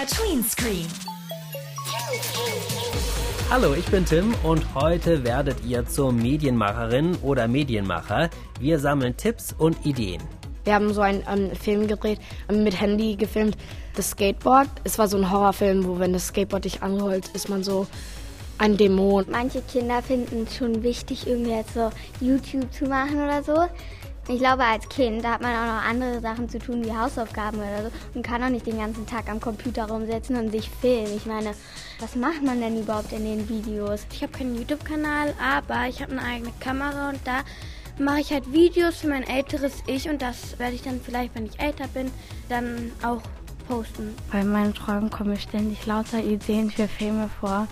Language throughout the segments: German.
MDR Tween Screen. Hallo, ich bin Tim und heute werdet ihr zur Medienmacherin oder Medienmacher. Wir sammeln Tipps und Ideen. Wir haben so einen, einen Film gedreht, ähm, mit Handy gefilmt, das Skateboard. Es war so ein Horrorfilm, wo wenn das Skateboard dich anrollt, ist man so ein Dämon. Manche Kinder finden es schon wichtig, irgendwie jetzt so YouTube zu machen oder so. Ich glaube, als Kind, da hat man auch noch andere Sachen zu tun, wie Hausaufgaben oder so. Und kann auch nicht den ganzen Tag am Computer rumsetzen und sich filmen. Ich meine, was macht man denn überhaupt in den Videos? Ich habe keinen YouTube-Kanal, aber ich habe eine eigene Kamera und da mache ich halt Videos für mein älteres Ich und das werde ich dann vielleicht, wenn ich älter bin, dann auch posten. Bei meinen Träumen kommen mir ständig lauter Ideen für Filme vor.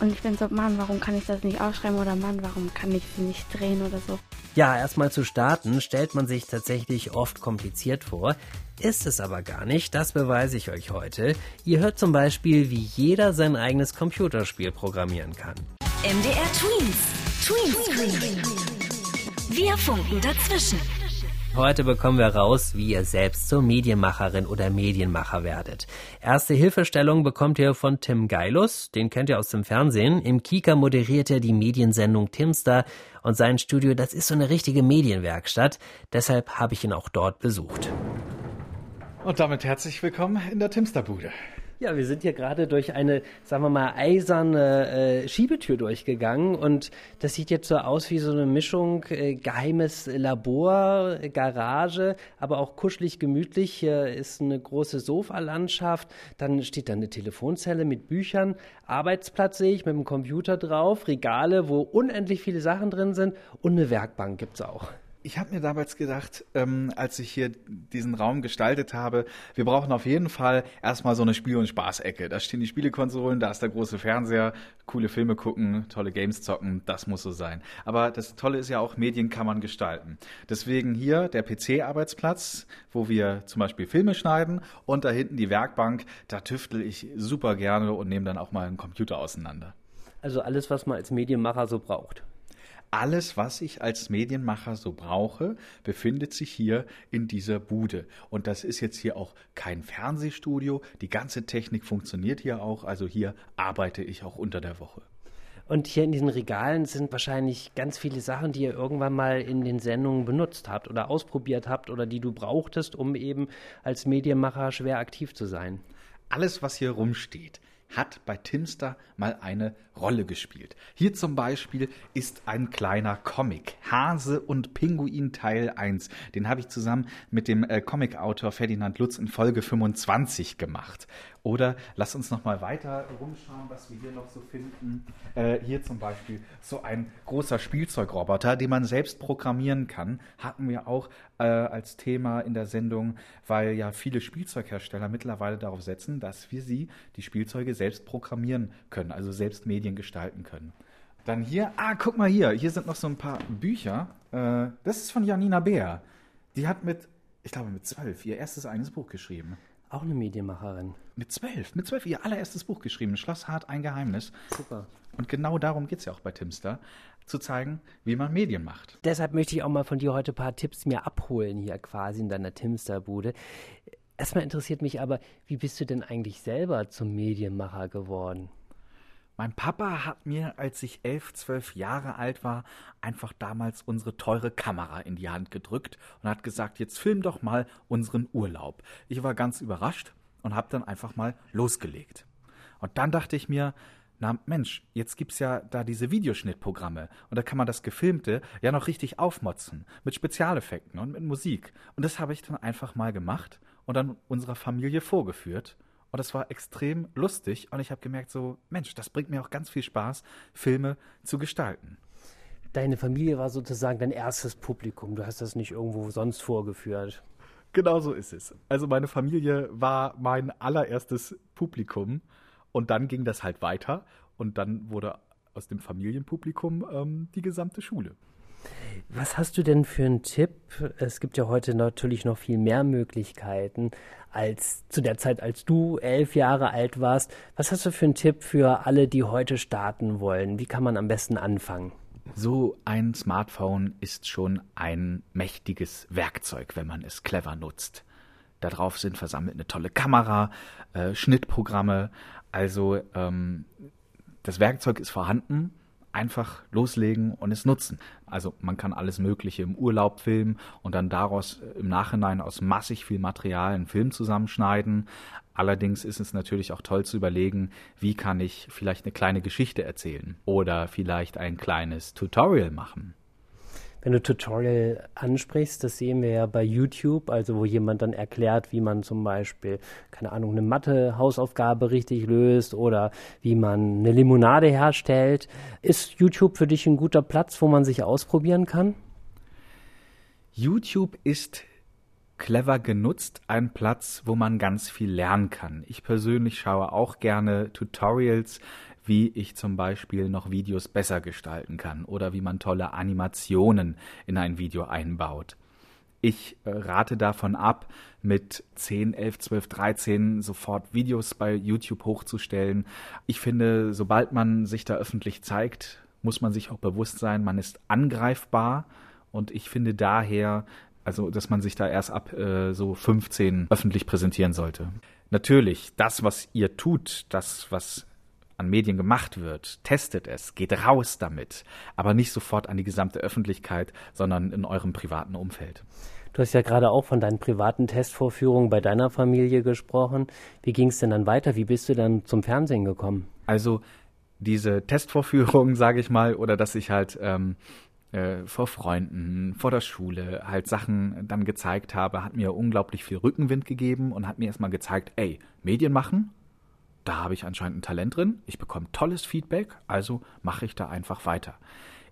Und ich bin so, Mann, warum kann ich das nicht aufschreiben? Oder Mann, warum kann ich sie nicht drehen oder so? Ja, erstmal zu starten stellt man sich tatsächlich oft kompliziert vor. Ist es aber gar nicht, das beweise ich euch heute. Ihr hört zum Beispiel, wie jeder sein eigenes Computerspiel programmieren kann. MDR Tweens. Tween Screen. Wir funken dazwischen. Heute bekommen wir raus, wie ihr selbst zur Medienmacherin oder Medienmacher werdet. Erste Hilfestellung bekommt ihr von Tim Geilus, den kennt ihr aus dem Fernsehen. Im Kika moderiert er die Mediensendung Timster und sein Studio, das ist so eine richtige Medienwerkstatt. Deshalb habe ich ihn auch dort besucht. Und damit herzlich willkommen in der Timsterbude. Ja, wir sind hier gerade durch eine, sagen wir mal, eiserne äh, Schiebetür durchgegangen und das sieht jetzt so aus wie so eine Mischung äh, geheimes Labor, Garage, aber auch kuschelig gemütlich. Hier ist eine große Sofalandschaft, dann steht da eine Telefonzelle mit Büchern, Arbeitsplatz sehe ich mit dem Computer drauf, Regale, wo unendlich viele Sachen drin sind und eine Werkbank gibt's auch. Ich habe mir damals gedacht, ähm, als ich hier diesen Raum gestaltet habe, wir brauchen auf jeden Fall erstmal so eine Spiel- und Spaßecke. Da stehen die Spielekonsolen, da ist der große Fernseher, coole Filme gucken, tolle Games zocken, das muss so sein. Aber das Tolle ist ja auch, Medien kann man gestalten. Deswegen hier der PC-Arbeitsplatz, wo wir zum Beispiel Filme schneiden und da hinten die Werkbank, da tüftel ich super gerne und nehme dann auch mal einen Computer auseinander. Also alles, was man als Medienmacher so braucht. Alles, was ich als Medienmacher so brauche, befindet sich hier in dieser Bude. Und das ist jetzt hier auch kein Fernsehstudio. Die ganze Technik funktioniert hier auch. Also hier arbeite ich auch unter der Woche. Und hier in diesen Regalen sind wahrscheinlich ganz viele Sachen, die ihr irgendwann mal in den Sendungen benutzt habt oder ausprobiert habt oder die du brauchtest, um eben als Medienmacher schwer aktiv zu sein. Alles, was hier rumsteht, hat bei Timster mal eine Rolle gespielt. Hier zum Beispiel ist ein kleiner Comic, Hase und Pinguin Teil 1. Den habe ich zusammen mit dem äh, Comicautor Ferdinand Lutz in Folge 25 gemacht. Oder lass uns noch mal weiter rumschauen, was wir hier noch so finden. Äh, hier zum Beispiel so ein großer Spielzeugroboter, den man selbst programmieren kann, hatten wir auch äh, als Thema in der Sendung, weil ja viele Spielzeughersteller mittlerweile darauf setzen, dass wir sie, die Spielzeuge, selbst programmieren können, also selbst Medien gestalten können. Dann hier, ah, guck mal hier, hier sind noch so ein paar Bücher. Äh, das ist von Janina Beer. Die hat mit, ich glaube mit zwölf, ihr erstes eigenes Buch geschrieben. Auch eine Medienmacherin. Mit zwölf, mit zwölf ihr allererstes Buch geschrieben, Schloss Hart, ein Geheimnis. Super. Und genau darum geht es ja auch bei Timster, zu zeigen, wie man Medien macht. Deshalb möchte ich auch mal von dir heute ein paar Tipps mir abholen hier quasi in deiner Timster-Bude. Erstmal interessiert mich aber, wie bist du denn eigentlich selber zum Medienmacher geworden? Mein Papa hat mir, als ich elf, zwölf Jahre alt war, einfach damals unsere teure Kamera in die Hand gedrückt und hat gesagt, jetzt film doch mal unseren Urlaub. Ich war ganz überrascht und habe dann einfach mal losgelegt. Und dann dachte ich mir, na Mensch, jetzt gibt's ja da diese Videoschnittprogramme und da kann man das Gefilmte ja noch richtig aufmotzen mit Spezialeffekten und mit Musik. Und das habe ich dann einfach mal gemacht und dann unserer Familie vorgeführt. Und das war extrem lustig und ich habe gemerkt, so, Mensch, das bringt mir auch ganz viel Spaß, Filme zu gestalten. Deine Familie war sozusagen dein erstes Publikum. Du hast das nicht irgendwo sonst vorgeführt. Genau so ist es. Also meine Familie war mein allererstes Publikum und dann ging das halt weiter und dann wurde aus dem Familienpublikum ähm, die gesamte Schule. Was hast du denn für einen Tipp? Es gibt ja heute natürlich noch viel mehr Möglichkeiten als zu der Zeit, als du elf Jahre alt warst. Was hast du für einen Tipp für alle, die heute starten wollen? Wie kann man am besten anfangen? So ein Smartphone ist schon ein mächtiges Werkzeug, wenn man es clever nutzt. Darauf sind versammelt eine tolle Kamera, äh, Schnittprogramme. Also ähm, das Werkzeug ist vorhanden einfach loslegen und es nutzen. Also man kann alles Mögliche im Urlaub filmen und dann daraus im Nachhinein aus massig viel Material einen Film zusammenschneiden. Allerdings ist es natürlich auch toll zu überlegen, wie kann ich vielleicht eine kleine Geschichte erzählen oder vielleicht ein kleines Tutorial machen. Wenn du Tutorial ansprichst, das sehen wir ja bei YouTube, also wo jemand dann erklärt, wie man zum Beispiel, keine Ahnung, eine Mathe-Hausaufgabe richtig löst oder wie man eine Limonade herstellt. Ist YouTube für dich ein guter Platz, wo man sich ausprobieren kann? YouTube ist clever genutzt ein Platz, wo man ganz viel lernen kann. Ich persönlich schaue auch gerne Tutorials, wie ich zum Beispiel noch Videos besser gestalten kann oder wie man tolle Animationen in ein Video einbaut. Ich äh, rate davon ab, mit 10, 11, 12, 13 sofort Videos bei YouTube hochzustellen. Ich finde, sobald man sich da öffentlich zeigt, muss man sich auch bewusst sein, man ist angreifbar. Und ich finde daher, also, dass man sich da erst ab äh, so 15 öffentlich präsentieren sollte. Natürlich, das, was ihr tut, das, was an Medien gemacht wird, testet es, geht raus damit, aber nicht sofort an die gesamte Öffentlichkeit, sondern in eurem privaten Umfeld. Du hast ja gerade auch von deinen privaten Testvorführungen bei deiner Familie gesprochen. Wie ging es denn dann weiter? Wie bist du dann zum Fernsehen gekommen? Also diese Testvorführungen, sage ich mal, oder dass ich halt ähm, äh, vor Freunden, vor der Schule halt Sachen dann gezeigt habe, hat mir unglaublich viel Rückenwind gegeben und hat mir erstmal gezeigt, ey, Medien machen, da habe ich anscheinend ein Talent drin, ich bekomme tolles Feedback, also mache ich da einfach weiter.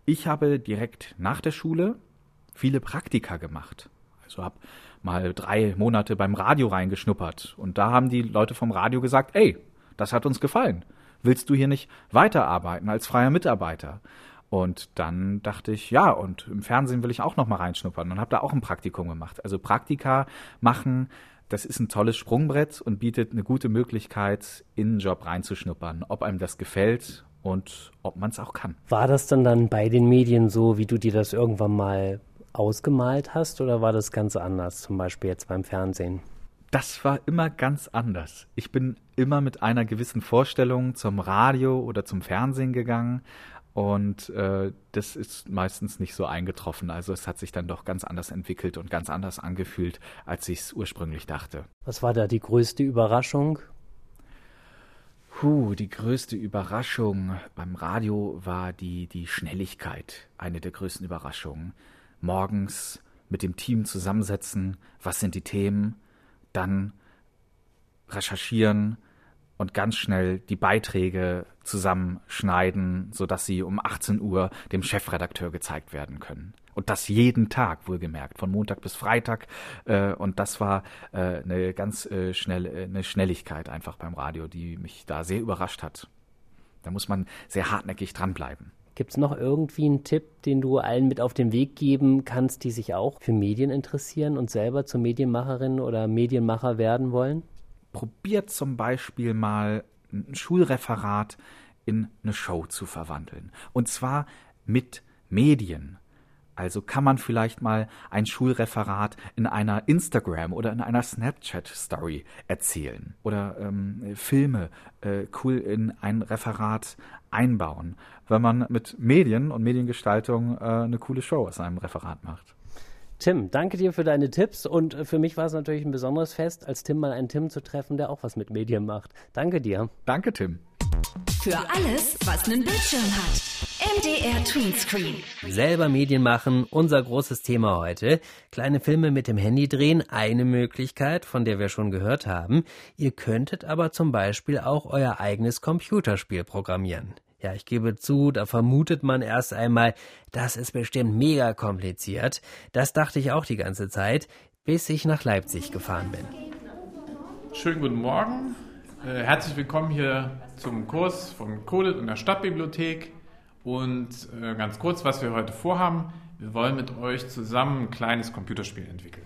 Ich habe direkt nach der Schule viele Praktika gemacht. Also habe mal drei Monate beim Radio reingeschnuppert und da haben die Leute vom Radio gesagt, ey, das hat uns gefallen. Willst du hier nicht weiterarbeiten als freier Mitarbeiter? Und dann dachte ich, ja, und im Fernsehen will ich auch noch mal reinschnuppern und habe da auch ein Praktikum gemacht. Also Praktika machen das ist ein tolles Sprungbrett und bietet eine gute Möglichkeit, in einen Job reinzuschnuppern, ob einem das gefällt und ob man es auch kann. War das dann dann bei den Medien so, wie du dir das irgendwann mal ausgemalt hast, oder war das ganz anders, zum Beispiel jetzt beim Fernsehen? Das war immer ganz anders. Ich bin immer mit einer gewissen Vorstellung zum Radio oder zum Fernsehen gegangen und äh, das ist meistens nicht so eingetroffen. Also es hat sich dann doch ganz anders entwickelt und ganz anders angefühlt, als ich es ursprünglich dachte. Was war da die größte Überraschung? Puh, die größte Überraschung beim Radio war die, die Schnelligkeit. Eine der größten Überraschungen. Morgens mit dem Team zusammensetzen, was sind die Themen, dann recherchieren, und ganz schnell die Beiträge zusammenschneiden, sodass sie um 18 Uhr dem Chefredakteur gezeigt werden können. Und das jeden Tag, wohlgemerkt, von Montag bis Freitag. Äh, und das war äh, eine ganz äh, schnelle eine Schnelligkeit einfach beim Radio, die mich da sehr überrascht hat. Da muss man sehr hartnäckig dranbleiben. Gibt es noch irgendwie einen Tipp, den du allen mit auf den Weg geben kannst, die sich auch für Medien interessieren und selber zur Medienmacherin oder Medienmacher werden wollen? Probiert zum Beispiel mal ein Schulreferat in eine Show zu verwandeln. Und zwar mit Medien. Also kann man vielleicht mal ein Schulreferat in einer Instagram oder in einer Snapchat-Story erzählen oder ähm, Filme äh, cool in ein Referat einbauen, wenn man mit Medien und Mediengestaltung äh, eine coole Show aus einem Referat macht. Tim, danke dir für deine Tipps und äh, für mich war es natürlich ein besonderes Fest, als Tim mal einen Tim zu treffen, der auch was mit Medien macht. Danke dir. Danke, Tim. Für alles, was einen Bildschirm hat. MDR Tweenscreen. Selber Medien machen, unser großes Thema heute. Kleine Filme mit dem Handy drehen, eine Möglichkeit, von der wir schon gehört haben. Ihr könntet aber zum Beispiel auch euer eigenes Computerspiel programmieren. Ja, ich gebe zu, da vermutet man erst einmal, das ist bestimmt mega kompliziert. Das dachte ich auch die ganze Zeit, bis ich nach Leipzig gefahren bin. Schönen guten Morgen. Äh, herzlich willkommen hier zum Kurs von Coded und der Stadtbibliothek. Und äh, ganz kurz, was wir heute vorhaben. Wir wollen mit euch zusammen ein kleines Computerspiel entwickeln.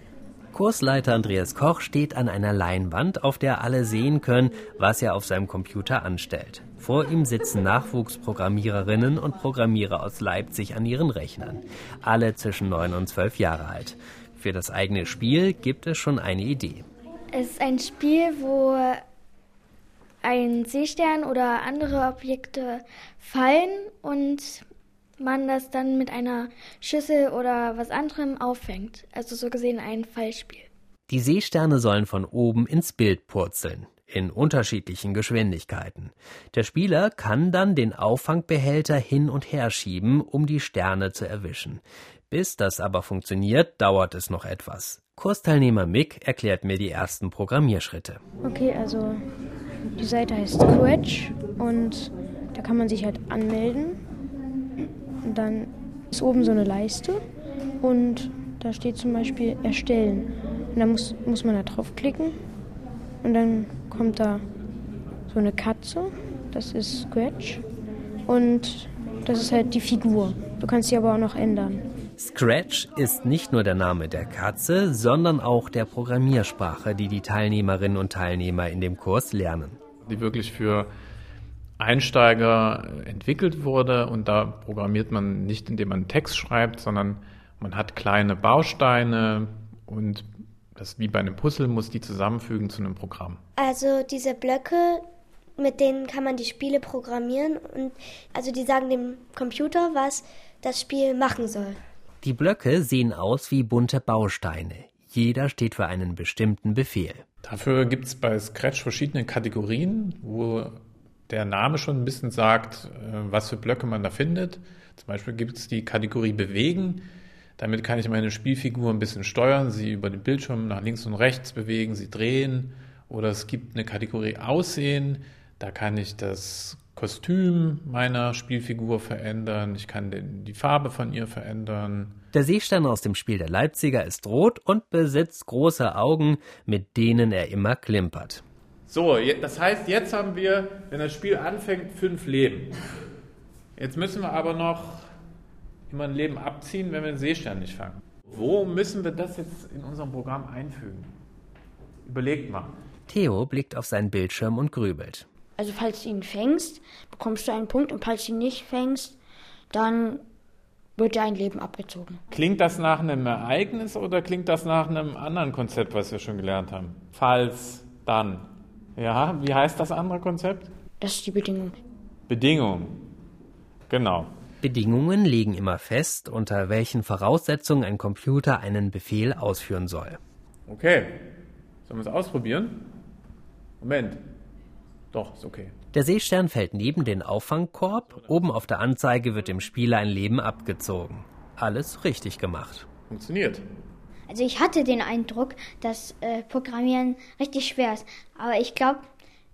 Kursleiter Andreas Koch steht an einer Leinwand, auf der alle sehen können, was er auf seinem Computer anstellt. Vor ihm sitzen Nachwuchsprogrammiererinnen und Programmierer aus Leipzig an ihren Rechnern. Alle zwischen 9 und 12 Jahre alt. Für das eigene Spiel gibt es schon eine Idee. Es ist ein Spiel, wo ein Seestern oder andere Objekte fallen und man das dann mit einer Schüssel oder was anderem auffängt. Also so gesehen ein Fallspiel. Die Seesterne sollen von oben ins Bild purzeln, in unterschiedlichen Geschwindigkeiten. Der Spieler kann dann den Auffangbehälter hin und her schieben, um die Sterne zu erwischen. Bis das aber funktioniert, dauert es noch etwas. Kursteilnehmer Mick erklärt mir die ersten Programmierschritte. Okay, also die Seite heißt Scratch und da kann man sich halt anmelden. Und dann ist oben so eine Leiste und da steht zum Beispiel Erstellen. Und dann muss, muss man da draufklicken und dann kommt da so eine Katze, das ist Scratch. Und das ist halt die Figur. Du kannst sie aber auch noch ändern. Scratch ist nicht nur der Name der Katze, sondern auch der Programmiersprache, die die Teilnehmerinnen und Teilnehmer in dem Kurs lernen. Die wirklich für Einsteiger entwickelt wurde und da programmiert man nicht, indem man Text schreibt, sondern man hat kleine Bausteine und das wie bei einem Puzzle muss die zusammenfügen zu einem Programm. Also diese Blöcke, mit denen kann man die Spiele programmieren und also die sagen dem Computer, was das Spiel machen soll. Die Blöcke sehen aus wie bunte Bausteine. Jeder steht für einen bestimmten Befehl. Dafür gibt es bei Scratch verschiedene Kategorien, wo der Name schon ein bisschen sagt, äh, was für Blöcke man da findet. Zum Beispiel gibt es die Kategorie Bewegen. Damit kann ich meine Spielfigur ein bisschen steuern, sie über den Bildschirm nach links und rechts bewegen, sie drehen. Oder es gibt eine Kategorie Aussehen. Da kann ich das Kostüm meiner Spielfigur verändern. Ich kann den, die Farbe von ihr verändern. Der Seestern aus dem Spiel der Leipziger ist rot und besitzt große Augen, mit denen er immer klimpert. So, das heißt, jetzt haben wir, wenn das Spiel anfängt, fünf Leben. Jetzt müssen wir aber noch immer ein Leben abziehen, wenn wir den Seestern nicht fangen. Wo müssen wir das jetzt in unserem Programm einfügen? Überlegt mal. Theo blickt auf seinen Bildschirm und grübelt. Also falls du ihn fängst, bekommst du einen Punkt und falls du ihn nicht fängst, dann wird dir ein Leben abgezogen. Klingt das nach einem Ereignis oder klingt das nach einem anderen Konzept, was wir schon gelernt haben? Falls, dann. Ja, wie heißt das andere Konzept? Das ist die Bedingung. Bedingung. Genau. Bedingungen legen immer fest, unter welchen Voraussetzungen ein Computer einen Befehl ausführen soll. Okay. Sollen wir es ausprobieren? Moment. Doch, ist okay. Der Seestern fällt neben den Auffangkorb. Oben auf der Anzeige wird dem Spieler ein Leben abgezogen. Alles richtig gemacht. Funktioniert. Also ich hatte den Eindruck, dass äh, Programmieren richtig schwer ist. Aber ich glaube,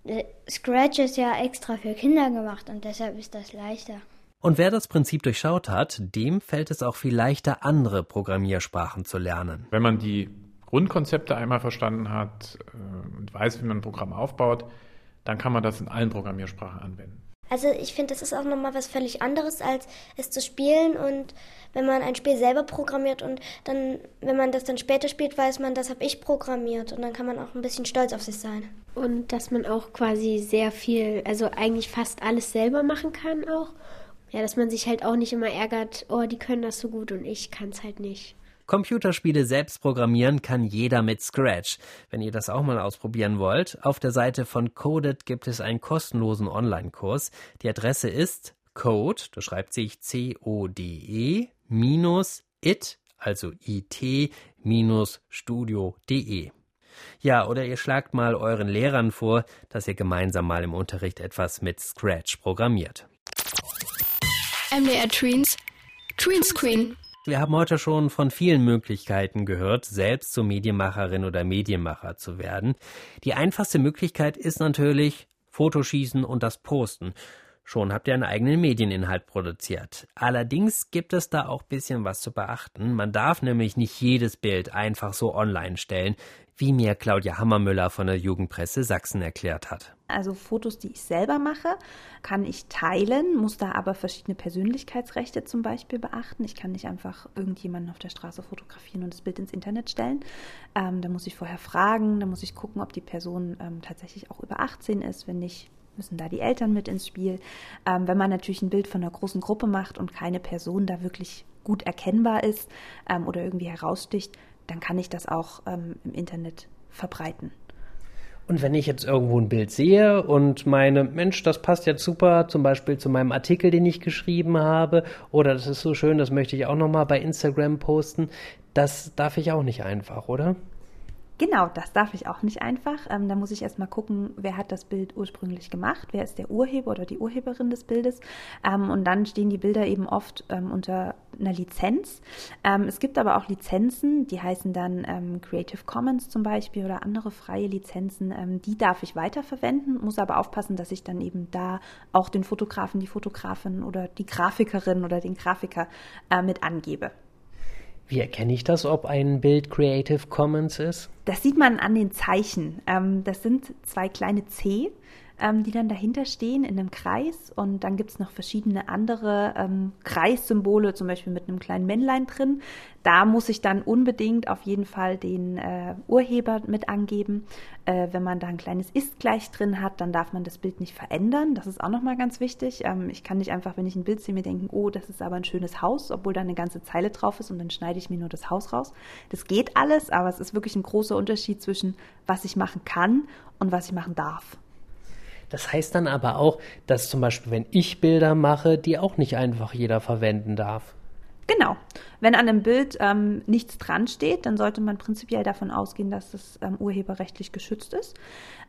äh, Scratch ist ja extra für Kinder gemacht und deshalb ist das leichter. Und wer das Prinzip durchschaut hat, dem fällt es auch viel leichter, andere Programmiersprachen zu lernen. Wenn man die Grundkonzepte einmal verstanden hat äh, und weiß, wie man ein Programm aufbaut, dann kann man das in allen Programmiersprachen anwenden. Also ich finde, das ist auch nochmal was völlig anderes, als es zu spielen. Und wenn man ein Spiel selber programmiert und dann, wenn man das dann später spielt, weiß man, das habe ich programmiert. Und dann kann man auch ein bisschen stolz auf sich sein. Und dass man auch quasi sehr viel, also eigentlich fast alles selber machen kann auch. Ja, dass man sich halt auch nicht immer ärgert, oh, die können das so gut und ich kann es halt nicht. Computerspiele selbst programmieren kann jeder mit Scratch. Wenn ihr das auch mal ausprobieren wollt, auf der Seite von Coded gibt es einen kostenlosen Online-Kurs. Die Adresse ist code, das schreibt sich C-O-D-E, minus it, also it, minus studio.de. Ja, oder ihr schlagt mal euren Lehrern vor, dass ihr gemeinsam mal im Unterricht etwas mit Scratch programmiert. MDR Tweens, Tweenscreen. Wir haben heute schon von vielen Möglichkeiten gehört, selbst zur Medienmacherin oder Medienmacher zu werden. Die einfachste Möglichkeit ist natürlich Fotoschießen und das Posten. Schon habt ihr einen eigenen Medieninhalt produziert. Allerdings gibt es da auch ein bisschen was zu beachten. Man darf nämlich nicht jedes Bild einfach so online stellen, wie mir Claudia Hammermüller von der Jugendpresse Sachsen erklärt hat. Also Fotos, die ich selber mache, kann ich teilen, muss da aber verschiedene Persönlichkeitsrechte zum Beispiel beachten. Ich kann nicht einfach irgendjemanden auf der Straße fotografieren und das Bild ins Internet stellen. Ähm, da muss ich vorher fragen, da muss ich gucken, ob die Person ähm, tatsächlich auch über 18 ist. Wenn nicht, müssen da die Eltern mit ins Spiel. Ähm, wenn man natürlich ein Bild von einer großen Gruppe macht und keine Person da wirklich gut erkennbar ist ähm, oder irgendwie heraussticht, dann kann ich das auch ähm, im Internet verbreiten. Und wenn ich jetzt irgendwo ein Bild sehe und meine, Mensch, das passt jetzt super, zum Beispiel zu meinem Artikel, den ich geschrieben habe, oder das ist so schön, das möchte ich auch nochmal bei Instagram posten, das darf ich auch nicht einfach, oder? Genau, das darf ich auch nicht einfach. Ähm, da muss ich erstmal gucken, wer hat das Bild ursprünglich gemacht, wer ist der Urheber oder die Urheberin des Bildes. Ähm, und dann stehen die Bilder eben oft ähm, unter einer Lizenz. Ähm, es gibt aber auch Lizenzen, die heißen dann ähm, Creative Commons zum Beispiel oder andere freie Lizenzen. Ähm, die darf ich weiterverwenden, muss aber aufpassen, dass ich dann eben da auch den Fotografen, die Fotografin oder die Grafikerin oder den Grafiker äh, mit angebe. Wie erkenne ich das, ob ein Bild Creative Commons ist? Das sieht man an den Zeichen. Ähm, das sind zwei kleine C ähm, die dann dahinter stehen in einem Kreis. Und dann gibt es noch verschiedene andere ähm, Kreissymbole, zum Beispiel mit einem kleinen Männlein drin. Da muss ich dann unbedingt auf jeden Fall den äh, Urheber mit angeben. Äh, wenn man da ein kleines Ist gleich drin hat, dann darf man das Bild nicht verändern. Das ist auch nochmal ganz wichtig. Ähm, ich kann nicht einfach, wenn ich ein Bild sehe, mir denken, oh, das ist aber ein schönes Haus, obwohl da eine ganze Zeile drauf ist und dann schneide ich mir nur das Haus raus. Das geht alles, aber es ist wirklich ein großer Unterschied zwischen was ich machen kann und was ich machen darf. Das heißt dann aber auch, dass zum Beispiel, wenn ich Bilder mache, die auch nicht einfach jeder verwenden darf. Genau. Wenn an einem Bild ähm, nichts dran steht, dann sollte man prinzipiell davon ausgehen, dass es ähm, urheberrechtlich geschützt ist.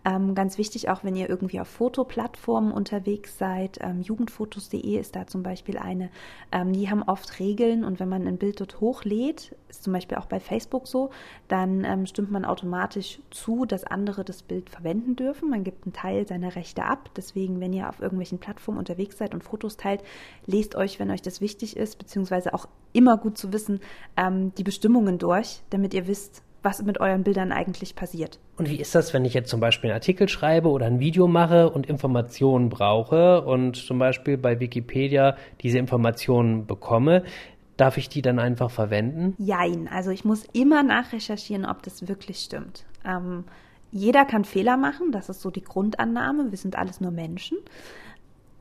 Ähm, ganz wichtig auch, wenn ihr irgendwie auf Fotoplattformen unterwegs seid. Ähm, Jugendfotos.de ist da zum Beispiel eine. Ähm, die haben oft Regeln und wenn man ein Bild dort hochlädt, ist zum Beispiel auch bei Facebook so, dann ähm, stimmt man automatisch zu, dass andere das Bild verwenden dürfen. Man gibt einen Teil seiner Rechte ab. Deswegen, wenn ihr auf irgendwelchen Plattformen unterwegs seid und Fotos teilt, lest euch, wenn euch das wichtig ist, beziehungsweise auch immer gut zu wissen, ähm, die Bestimmungen durch, damit ihr wisst, was mit euren Bildern eigentlich passiert. Und wie ist das, wenn ich jetzt zum Beispiel einen Artikel schreibe oder ein Video mache und Informationen brauche und zum Beispiel bei Wikipedia diese Informationen bekomme? Darf ich die dann einfach verwenden? Jein, also ich muss immer nachrecherchieren, ob das wirklich stimmt. Ähm, jeder kann Fehler machen, das ist so die Grundannahme. Wir sind alles nur Menschen.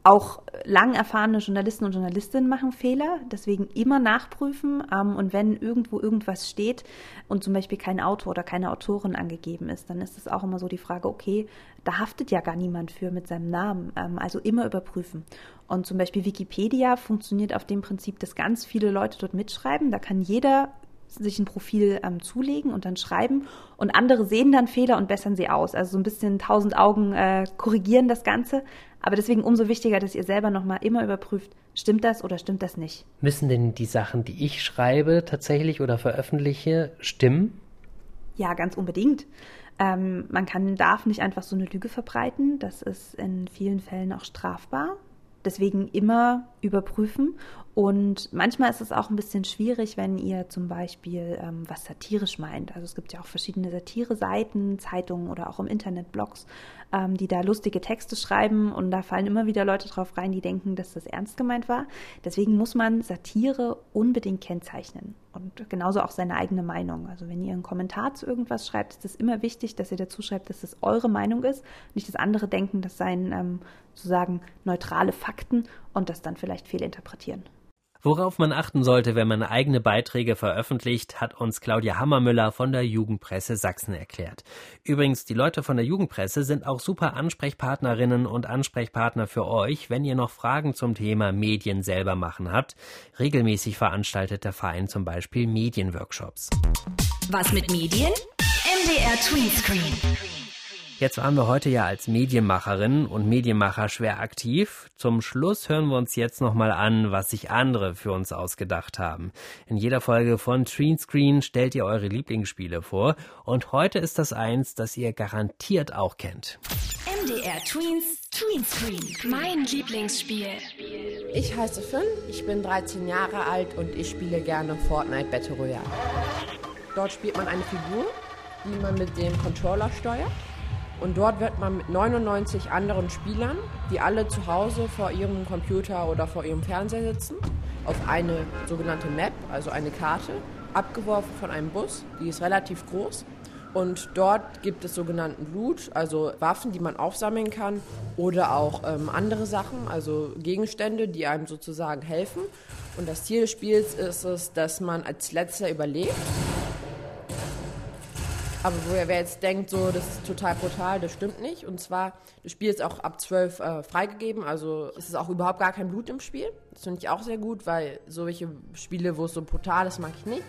Auch lang erfahrene Journalisten und Journalistinnen machen Fehler, deswegen immer nachprüfen. Ähm, und wenn irgendwo irgendwas steht und zum Beispiel kein Autor oder keine Autorin angegeben ist, dann ist es auch immer so die Frage, okay, da haftet ja gar niemand für mit seinem Namen. Ähm, also immer überprüfen. Und zum Beispiel Wikipedia funktioniert auf dem Prinzip, dass ganz viele Leute dort mitschreiben. Da kann jeder sich ein Profil ähm, zulegen und dann schreiben und andere sehen dann Fehler und bessern sie aus. Also so ein bisschen tausend Augen äh, korrigieren das Ganze. Aber deswegen umso wichtiger, dass ihr selber nochmal immer überprüft, stimmt das oder stimmt das nicht. Müssen denn die Sachen, die ich schreibe tatsächlich oder veröffentliche, stimmen? Ja, ganz unbedingt. Ähm, man kann, darf nicht einfach so eine Lüge verbreiten. Das ist in vielen Fällen auch strafbar. Deswegen immer überprüfen und manchmal ist es auch ein bisschen schwierig, wenn ihr zum Beispiel ähm, was satirisch meint. Also es gibt ja auch verschiedene Satire-Seiten, Zeitungen oder auch im Internet Blogs, ähm, die da lustige Texte schreiben und da fallen immer wieder Leute drauf rein, die denken, dass das ernst gemeint war. Deswegen muss man Satire unbedingt kennzeichnen und genauso auch seine eigene Meinung. Also wenn ihr einen Kommentar zu irgendwas schreibt, ist es immer wichtig, dass ihr dazu schreibt, dass es eure Meinung ist, nicht dass andere denken, das seien ähm, sozusagen neutrale Fakten und das dann vielleicht fehlinterpretieren. Worauf man achten sollte, wenn man eigene Beiträge veröffentlicht, hat uns Claudia Hammermüller von der Jugendpresse Sachsen erklärt. Übrigens, die Leute von der Jugendpresse sind auch super Ansprechpartnerinnen und Ansprechpartner für euch, wenn ihr noch Fragen zum Thema Medien selber machen habt. Regelmäßig veranstaltet der Verein zum Beispiel Medienworkshops. Was mit Medien? MDR Tweetscreen. Jetzt waren wir heute ja als Medienmacherin und Medienmacher schwer aktiv. Zum Schluss hören wir uns jetzt nochmal an, was sich andere für uns ausgedacht haben. In jeder Folge von Screen stellt ihr eure Lieblingsspiele vor und heute ist das eins, das ihr garantiert auch kennt. MDR Tweens Tweenscreen, mein Lieblingsspiel. Ich heiße Finn, ich bin 13 Jahre alt und ich spiele gerne Fortnite Battle Royale. Dort spielt man eine Figur, die man mit dem Controller steuert. Und dort wird man mit 99 anderen Spielern, die alle zu Hause vor ihrem Computer oder vor ihrem Fernseher sitzen, auf eine sogenannte Map, also eine Karte, abgeworfen von einem Bus. Die ist relativ groß. Und dort gibt es sogenannten Loot, also Waffen, die man aufsammeln kann oder auch ähm, andere Sachen, also Gegenstände, die einem sozusagen helfen. Und das Ziel des Spiels ist es, dass man als letzter überlebt Aber wo wer jetzt denkt, so, das ist total brutal, das stimmt nicht. Und zwar, das Spiel ist auch ab 12 äh, freigegeben, also es ist auch überhaupt gar kein Blut im Spiel. Das finde ich auch sehr gut, weil solche Spiele, wo es so brutal ist, mag ich nicht.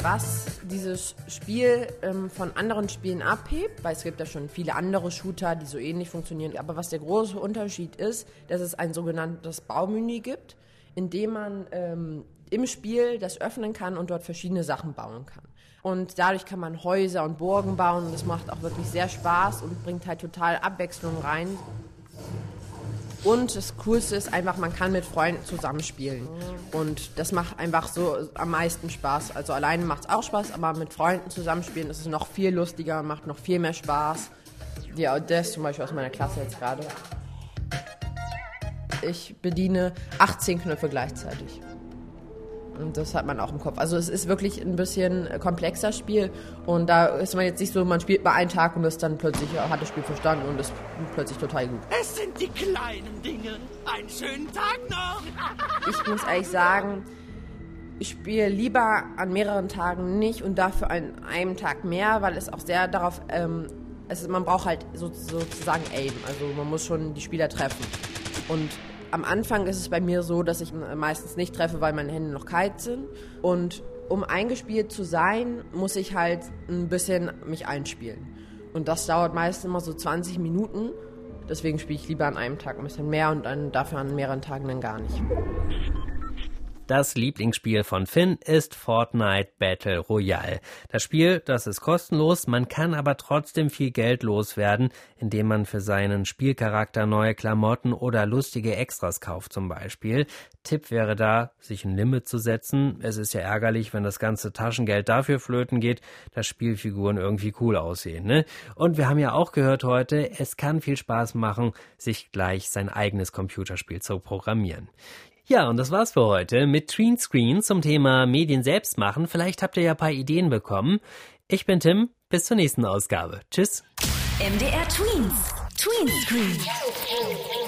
Was dieses Spiel ähm, von anderen Spielen abhebt, weil es gibt ja schon viele andere Shooter, die so ähnlich funktionieren. Aber was der große Unterschied ist, dass es ein sogenanntes Baumenü gibt, in dem man ähm, im Spiel das öffnen kann und dort verschiedene Sachen bauen kann. Und dadurch kann man Häuser und Burgen bauen und das macht auch wirklich sehr Spaß und bringt halt total Abwechslung rein. Und das Coolste ist einfach, man kann mit Freunden zusammenspielen. Und das macht einfach so am meisten Spaß. Also alleine macht es auch Spaß, aber mit Freunden zusammenspielen ist es noch viel lustiger, macht noch viel mehr Spaß. Ja, das zum Beispiel aus meiner Klasse jetzt gerade. Ich bediene 18 Knöpfe gleichzeitig. Und das hat man auch im Kopf. Also es ist wirklich ein bisschen komplexer Spiel und da ist man jetzt nicht so, man spielt mal einen Tag und ist dann plötzlich, hat das Spiel verstanden und ist plötzlich total gut. Es sind die kleinen Dinge. Einen schönen Tag noch. Ich muss ehrlich sagen, ich spiele lieber an mehreren Tagen nicht und dafür an einem Tag mehr, weil es auch sehr darauf, ähm, es, man braucht halt so, sozusagen Aim, also man muss schon die Spieler treffen. Und am Anfang ist es bei mir so, dass ich meistens nicht treffe, weil meine Hände noch kalt sind. Und um eingespielt zu sein, muss ich halt ein bisschen mich einspielen. Und das dauert meistens immer so 20 Minuten. Deswegen spiele ich lieber an einem Tag ein bisschen mehr und dann dafür an mehreren Tagen dann gar nicht. Das Lieblingsspiel von Finn ist Fortnite Battle Royale. Das Spiel, das ist kostenlos, man kann aber trotzdem viel Geld loswerden, indem man für seinen Spielcharakter neue Klamotten oder lustige Extras kauft zum Beispiel. Tipp wäre da, sich ein Limit zu setzen. Es ist ja ärgerlich, wenn das ganze Taschengeld dafür flöten geht, dass Spielfiguren irgendwie cool aussehen. Ne? Und wir haben ja auch gehört heute, es kann viel Spaß machen, sich gleich sein eigenes Computerspiel zu programmieren. Ja, und das war's für heute mit Tween Screen zum Thema Medien selbst machen. Vielleicht habt ihr ja ein paar Ideen bekommen. Ich bin Tim, bis zur nächsten Ausgabe. Tschüss. MDR Tweens. Tween Screen.